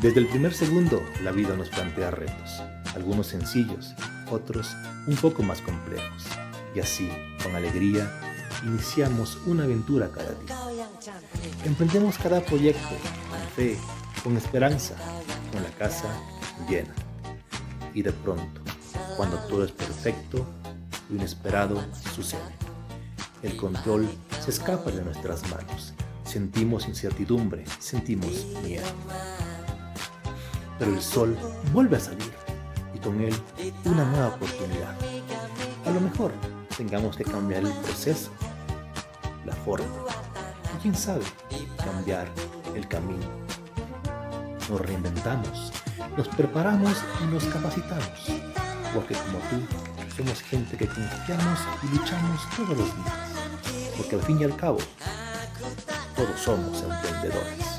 Desde el primer segundo, la vida nos plantea retos, algunos sencillos, otros un poco más complejos. Y así, con alegría, iniciamos una aventura cada día. Emprendemos cada proyecto con fe, con esperanza, con la casa llena. Y de pronto, cuando todo es perfecto, lo inesperado sucede. El control se escapa de nuestras manos. Sentimos incertidumbre, sentimos miedo. Pero el sol vuelve a salir y con él una nueva oportunidad. A lo mejor tengamos que cambiar el proceso, la forma, y quién sabe, cambiar el camino. Nos reinventamos, nos preparamos y nos capacitamos, porque como tú, somos gente que confiamos y luchamos todos los días, porque al fin y al cabo, todos somos emprendedores.